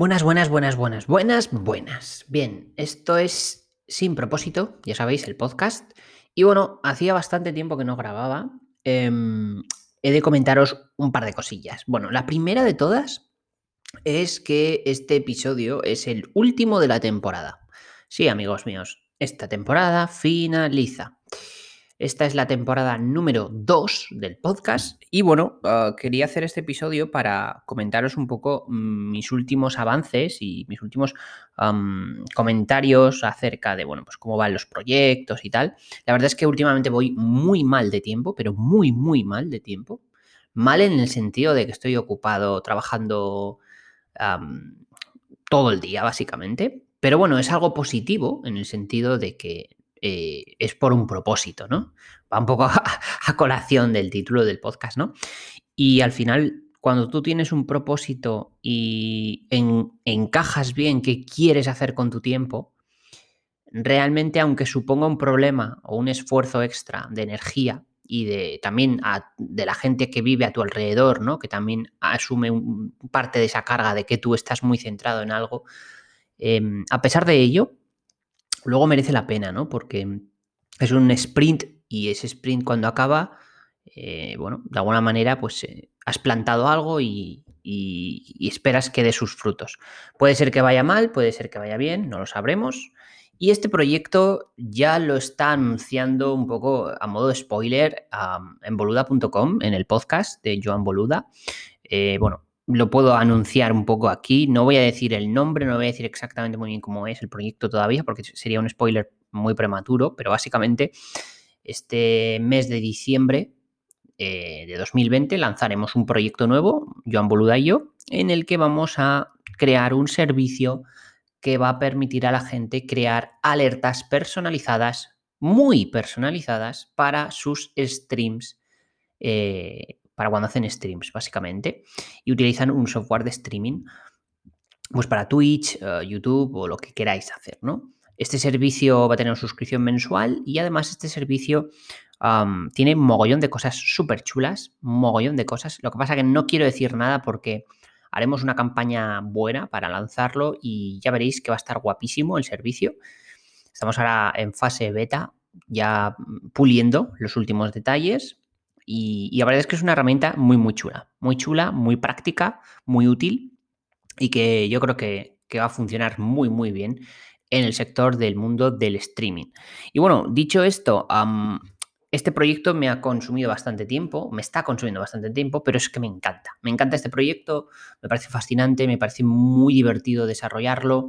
Buenas, buenas, buenas, buenas, buenas, buenas. Bien, esto es Sin propósito, ya sabéis, el podcast. Y bueno, hacía bastante tiempo que no grababa. Em, he de comentaros un par de cosillas. Bueno, la primera de todas es que este episodio es el último de la temporada. Sí, amigos míos, esta temporada finaliza. Esta es la temporada número 2 del podcast y bueno, uh, quería hacer este episodio para comentaros un poco mm, mis últimos avances y mis últimos comentarios acerca de, bueno, pues cómo van los proyectos y tal. La verdad es que últimamente voy muy mal de tiempo, pero muy, muy mal de tiempo. Mal en el sentido de que estoy ocupado trabajando todo el día, básicamente. Pero bueno, es algo positivo en el sentido de que eh, es por un propósito, ¿no? Va un poco a, colación del título del podcast, ¿no? Y al final, cuando tú tienes un propósito y encajas bien qué quieres hacer con tu tiempo, realmente, aunque suponga un problema o un esfuerzo extra de energía y de también de la gente que vive a tu alrededor, ¿no? Que también asume parte de esa carga de que tú estás muy centrado en algo. Em, a pesar de ello, luego merece la pena, ¿no? Porque es un sprint y ese sprint cuando acaba, eh, bueno, de alguna manera, pues eh, has plantado algo y, esperas que dé sus frutos. Puede ser que vaya mal, puede ser que vaya bien, no lo sabremos. Y este proyecto ya lo está anunciando un poco a modo de spoiler en boluda.com, en el podcast de Joan Boluda. Eh, bueno, lo puedo anunciar un poco aquí. No voy a decir el nombre, no voy a decir exactamente muy bien cómo es el proyecto todavía, porque sería un spoiler muy prematuro, pero básicamente este mes de diciembre eh, de 2020 lanzaremos un proyecto nuevo, Joan Boluda y yo, en el que vamos a crear un servicio que va a permitir a la gente crear alertas personalizadas, muy personalizadas, para sus streams eh, para cuando hacen streams, básicamente, y utilizan un software de streaming, pues para Twitch, eh, YouTube o lo que queráis hacer, ¿no? Este servicio va a tener una suscripción mensual y además este servicio tiene mogollón de cosas súper chulas, mogollón de cosas. Lo que pasa que no quiero decir nada porque haremos una campaña buena para lanzarlo y ya veréis que va a estar guapísimo el servicio. Estamos ahora en fase beta, ya puliendo los últimos detalles y, la verdad es que es una herramienta muy, muy chula. Muy chula, muy práctica, muy útil y que yo creo que, va a funcionar muy, muy bien en el sector del mundo del streaming. Y bueno, dicho esto, este proyecto me ha consumido bastante tiempo, me está consumiendo bastante tiempo, pero es que me encanta. Me encanta este proyecto, me parece fascinante, me parece muy divertido desarrollarlo.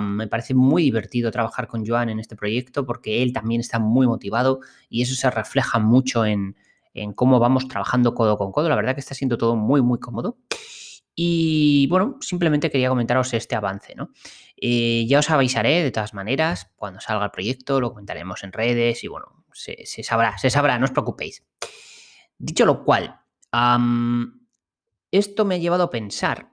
me parece muy divertido trabajar con Joan en este proyecto porque él también está muy motivado y eso se refleja mucho en, en cómo vamos trabajando codo con codo. La verdad que está siendo todo muy, muy cómodo. Y bueno, simplemente quería comentaros este avance, ¿no? Eh, ya os avisaré de todas maneras, cuando salga el proyecto, lo comentaremos en redes y bueno, se, sabrá, se sabrá, no os preocupéis. Dicho lo cual, esto me ha llevado a pensar,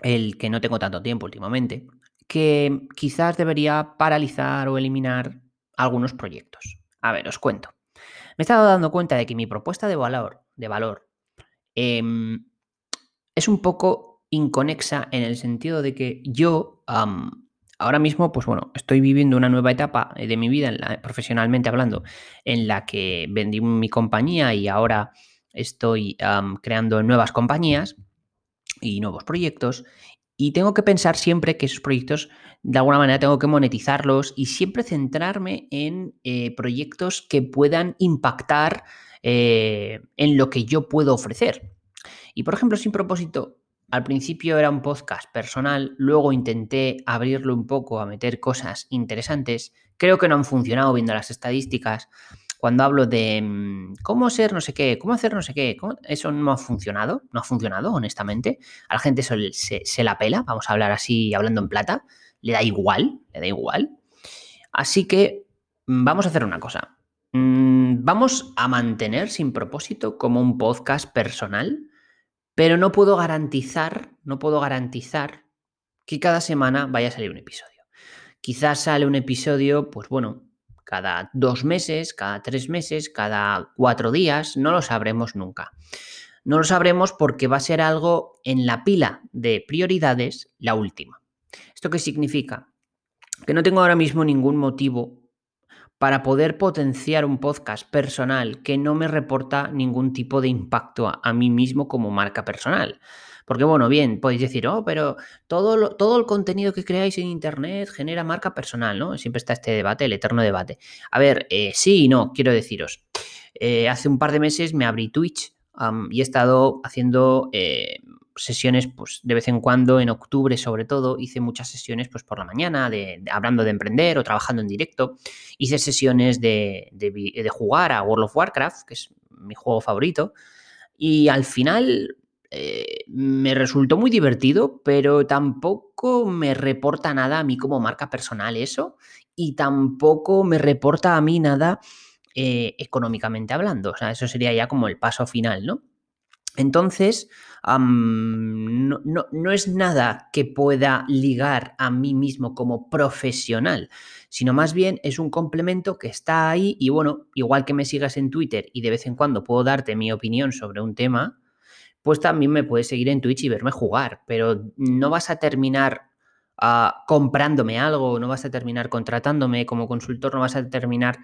el que no tengo tanto tiempo últimamente, que quizás debería paralizar o eliminar algunos proyectos. A ver, os cuento me he estado dando cuenta de que mi propuesta de valor, de valor em, es un poco inconexa en el sentido de que yo ahora mismo, pues bueno, estoy viviendo una nueva etapa de mi vida, profesionalmente hablando, en la que vendí mi compañía y ahora estoy creando nuevas compañías y nuevos proyectos. Y tengo que pensar siempre que esos proyectos, de alguna manera, tengo que monetizarlos y siempre centrarme en eh, proyectos que puedan impactar eh, en lo que yo puedo ofrecer. Y por ejemplo, sin propósito, al principio era un podcast personal, luego intenté abrirlo un poco a meter cosas interesantes. Creo que no han funcionado viendo las estadísticas cuando hablo de mm, cómo ser no sé qué, cómo hacer no sé qué, eso no ha funcionado, no ha funcionado, honestamente. A la gente se, la pela, vamos a hablar así, hablando en plata, le da igual, le da igual. Así que mm, vamos a hacer una cosa. Mm, vamos a mantener sin propósito como un podcast personal, pero no puedo garantizar, no puedo garantizar que cada semana vaya a salir un episodio. Quizás sale un episodio, pues bueno, cada dos meses, cada tres meses, cada cuatro días, no lo sabremos nunca. no lo sabremos porque va a ser algo en la pila de prioridades la última. ¿Esto qué significa? Que no tengo ahora mismo ningún motivo para poder potenciar un podcast personal que no me reporta ningún tipo de impacto a, mí mismo como marca personal. Porque bueno, bien, podéis decir, oh, pero todo, todo el contenido que creáis en Internet genera marca personal, ¿no? Siempre está este debate, el eterno debate. A ver, eh, sí y no, quiero deciros. Eh, hace un par de meses me abrí Twitch y he estado haciendo eh, sesiones pues, de vez en cuando, en octubre sobre todo, hice muchas sesiones pues, por la mañana, de, hablando de emprender o trabajando en directo. Hice sesiones de, de, jugar a World of Warcraft, que es mi juego favorito. Y al final eh, me resultó muy divertido, pero tampoco me reporta nada a mí como marca personal eso. Y tampoco me reporta a mí nada eh, económicamente hablando. O sea, eso sería ya como el paso final, ¿no? Entonces, no, no, es nada que pueda ligar a mí mismo como profesional, sino más bien es un complemento que está ahí y bueno, igual que me sigas en Twitter y de vez en cuando puedo darte mi opinión sobre un tema, pues también me puedes seguir en Twitch y verme jugar, pero no vas a terminar ah, comprándome algo, no vas a terminar contratándome como consultor, no vas a terminar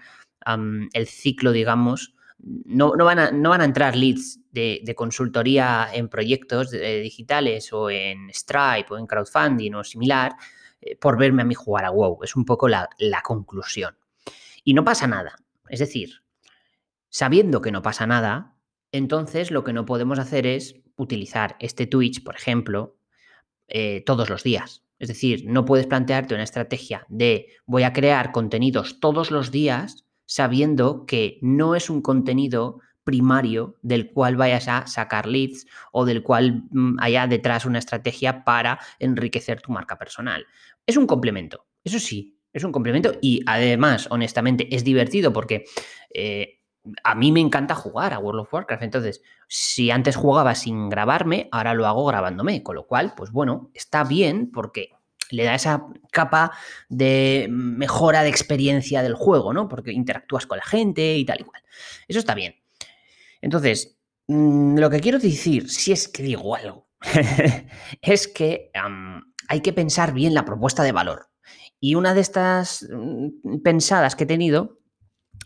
el ciclo, digamos, no, van a, entrar leads de, consultoría en proyectos digitales o en Stripe o en crowdfunding o similar eh, por verme a mí jugar a WoW. Es un poco la conclusión. Y no pasa nada. Es decir, sabiendo que no pasa nada, entonces lo que no podemos hacer es utilizar este Twitch, por ejemplo, eh, todos los días. Es decir, no puedes plantearte una estrategia de voy a crear contenidos todos los días sabiendo que no es un contenido primario del cual vayas a sacar leads o del cual mm, haya detrás una estrategia para enriquecer tu marca personal. Es un complemento, eso sí, es un complemento y además, honestamente, es divertido porque eh, a mí me encanta jugar a World of Warcraft. Entonces, si antes jugaba sin grabarme, ahora lo hago grabándome, con lo cual, pues bueno, está bien porque le da esa capa de mejora de experiencia del juego, ¿no? Porque interactúas con la gente y tal y cual. Eso está bien. Entonces, mm, lo que quiero decir, si es que digo algo, es que hay que pensar bien la propuesta de valor. Y una de estas mm, pensadas que he tenido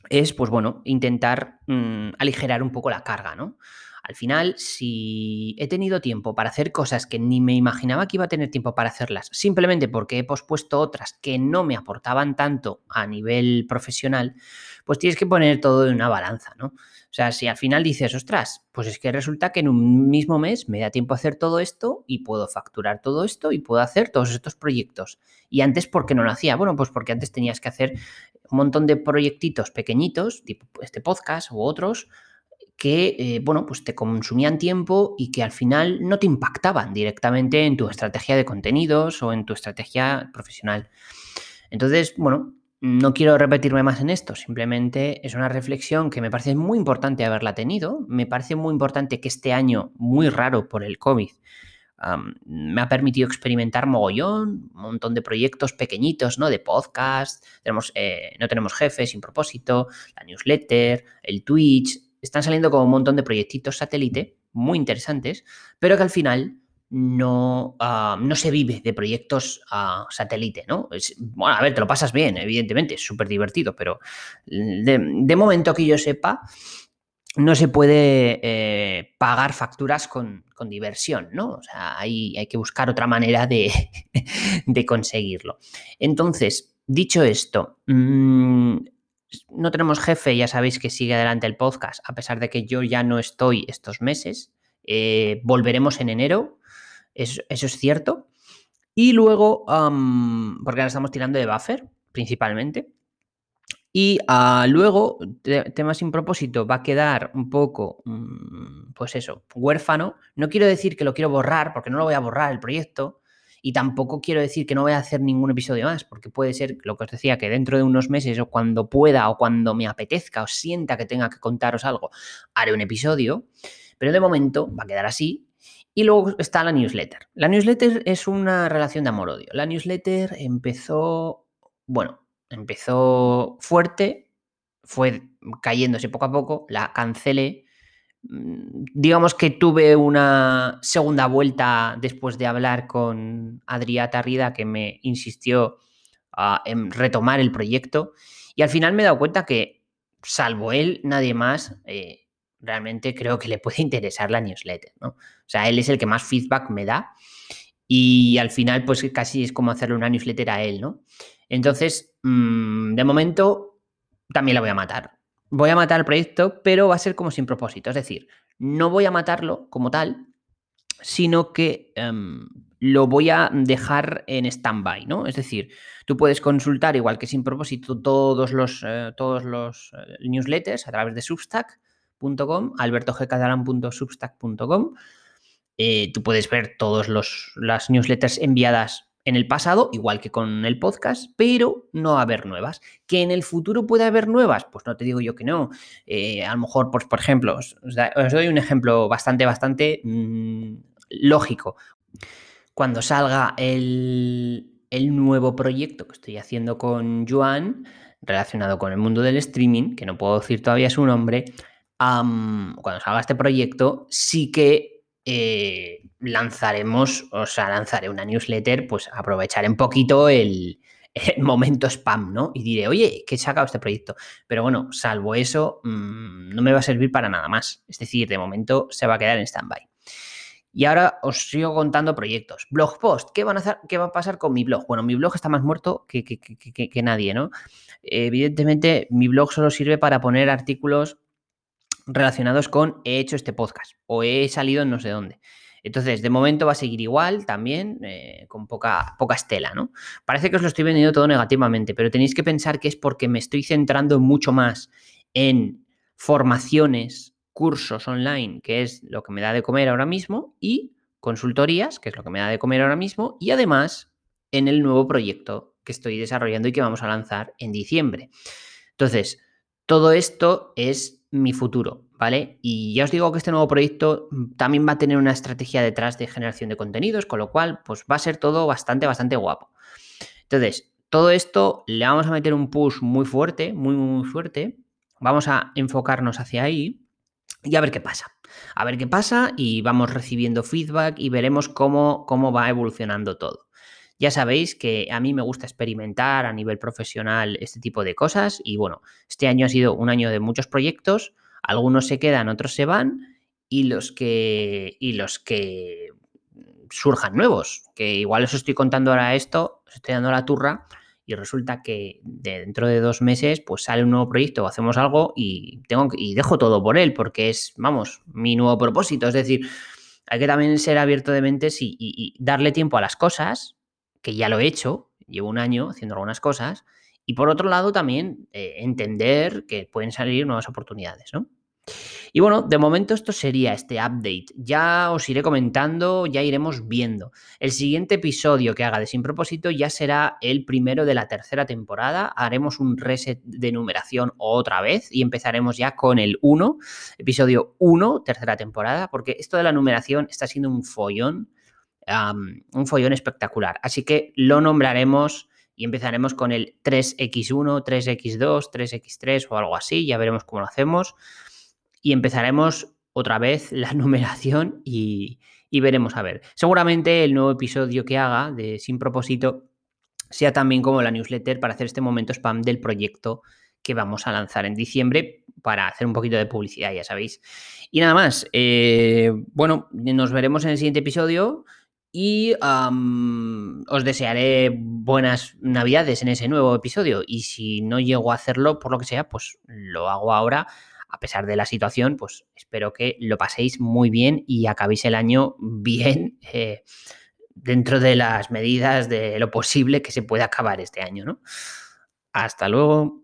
es, pues bueno, intentar mm, aligerar un poco la carga, ¿no? Al final, si he tenido tiempo para hacer cosas que ni me imaginaba que iba a tener tiempo para hacerlas, simplemente porque he pospuesto otras que no me aportaban tanto a nivel profesional, pues tienes que poner todo en una balanza, ¿no? O sea, si al final dices, ostras, pues es que resulta que en un mismo mes me da tiempo a hacer todo esto y puedo facturar todo esto y puedo hacer todos estos proyectos. Y antes, ¿por qué no lo hacía? Bueno, pues porque antes tenías que hacer un montón de proyectitos pequeñitos, tipo este podcast u otros, que, eh, bueno, pues te consumían tiempo y que al final no te impactaban directamente en tu estrategia de contenidos o en tu estrategia profesional. Entonces, bueno, no quiero repetirme más en esto, simplemente es una reflexión que me parece muy importante haberla tenido. Me parece muy importante que este año, muy raro por el COVID, me ha permitido experimentar mogollón, un montón de proyectos pequeñitos, ¿no? De podcast, tenemos, eh, no tenemos jefes sin propósito, la newsletter, el Twitch, están saliendo como un montón de proyectitos satélite muy interesantes, pero que al final no, ah, no se vive de proyectos a satélite, ¿no? bueno, a ver, te lo pasas bien, evidentemente, es súper divertido, pero de, momento que yo sepa, no se puede eh, pagar facturas con, diversión, ¿no? O sea, hay, hay que buscar otra manera de, de conseguirlo. Entonces, dicho esto, mmm, no tenemos jefe, ya sabéis que sigue adelante el podcast, a pesar de que yo ya no estoy estos meses. Eh, volveremos en enero, eso, es cierto. Y luego, porque ahora estamos tirando de buffer, principalmente. Y ah, luego, tema sin propósito, va a quedar un poco, mm, pues eso, huérfano. No quiero decir que lo quiero borrar, porque no lo voy a borrar el proyecto, y tampoco quiero decir que no voy a hacer ningún episodio más, porque puede ser lo que os decía, que dentro de unos meses o cuando pueda o cuando me apetezca o sienta que tenga que contaros algo, haré un episodio. Pero de momento va a quedar así. Y luego está la newsletter. La newsletter es una relación de amor-odio. La newsletter empezó, bueno, empezó fuerte, fue cayéndose poco a poco, la cancelé digamos que tuve una segunda vuelta después de hablar con Adrià Tarrida que me insistió en retomar el proyecto y al final me he dado cuenta que salvo él, nadie más, eh, realmente creo que le puede interesar la newsletter, ¿no? O sea, él es el que más feedback me da y al final pues casi es como hacerle una newsletter a él, ¿no? Entonces, mm, de momento, también la voy a matar. Voy a matar el proyecto, pero va a ser como sin propósito. Es decir, no voy a matarlo como tal, sino que em, lo voy a dejar en stand-by, ¿no? Es decir, tú puedes consultar, igual que sin propósito, todos los, eh, todos los eh, newsletters a través de substack.com, albertogcatalan.substack.com. Eh, tú puedes ver todas las newsletters enviadas en el pasado, igual que con el podcast, pero no haber nuevas. ¿Que en el futuro puede haber nuevas? Pues no te digo yo que no. Eh, a lo mejor, pues, por ejemplo, os, doy un ejemplo bastante, bastante mm, lógico. Cuando salga el, nuevo proyecto que estoy haciendo con Joan, relacionado con el mundo del streaming, que no puedo decir todavía su nombre, cuando salga este proyecto, sí que eh, lanzaremos, o sea, lanzaré una newsletter, pues aprovecharé un poquito el, momento spam, ¿no? Y diré, oye, que he sacado este proyecto. Pero bueno, salvo eso, mm, no me va a servir para nada más. Es decir, de momento se va a quedar en stand-by. Y ahora os sigo contando proyectos. Blog post, ¿qué, van a hacer, ¿qué va a pasar con mi blog? Bueno, mi blog está más muerto que, que nadie, ¿no? Evidentemente, mi blog solo sirve para poner artículos relacionados con he hecho este podcast o he salido en no sé dónde. Entonces, de momento va a seguir igual también, eh, con poca, poca estela, ¿no? Parece que os lo estoy vendiendo todo negativamente, pero tenéis que pensar que es porque me estoy centrando mucho más en formaciones, cursos online, que es lo que me da de comer ahora mismo, y consultorías, que es lo que me da de comer ahora mismo, y además en el nuevo proyecto que estoy desarrollando y que vamos a lanzar en diciembre. Entonces, todo esto es mi futuro, ¿vale? Y ya os digo que este nuevo proyecto mm, también va a tener una estrategia detrás de generación de contenidos, con lo cual, pues va a ser todo bastante, bastante guapo. Entonces, todo esto le vamos a meter un push muy fuerte, muy, muy fuerte. Vamos a enfocarnos hacia ahí y a ver qué pasa. A ver qué pasa y vamos recibiendo feedback y veremos cómo, cómo va evolucionando todo. Ya sabéis que a mí me gusta experimentar a nivel profesional este tipo de cosas y bueno, este año ha sido un año de muchos proyectos, algunos se quedan, otros se van y los que, y los que surjan nuevos, que igual os estoy contando ahora esto, os estoy dando la turra y resulta que dentro de dos meses pues sale un nuevo proyecto o hacemos algo y tengo y dejo todo por él porque es, vamos, mi nuevo propósito, es decir, hay que también ser abierto de mentes y darle tiempo a las cosas que ya lo he hecho, llevo un año haciendo algunas cosas, y por otro lado también eh, entender que pueden salir nuevas oportunidades, ¿no? Y bueno, de momento esto sería este update. Ya os iré comentando, ya iremos viendo. El siguiente episodio que haga de Sin Propósito ya será el primero de la tercera temporada. Haremos un reset de numeración otra vez y empezaremos ya con el 1, episodio 1, tercera temporada, porque esto de la numeración está siendo un follón un follón espectacular. Así que lo nombraremos y empezaremos con el 3x1, 3x2, 3x3 o algo así. Ya veremos cómo lo hacemos. Y empezaremos otra vez la numeración y, y veremos a ver. Seguramente el nuevo episodio que haga de Sin propósito sea también como la newsletter para hacer este momento spam del proyecto que vamos a lanzar en diciembre para hacer un poquito de publicidad, ya sabéis. Y nada más, eh, bueno, nos veremos en el siguiente episodio y os desearé buenas navidades en ese nuevo episodio. Y si no llego a hacerlo, por lo que sea, pues lo hago ahora. A pesar de la situación, pues espero que lo paséis muy bien y acabéis el año bien eh, dentro de las medidas de lo posible que se puede acabar este año, ¿no? Hasta luego.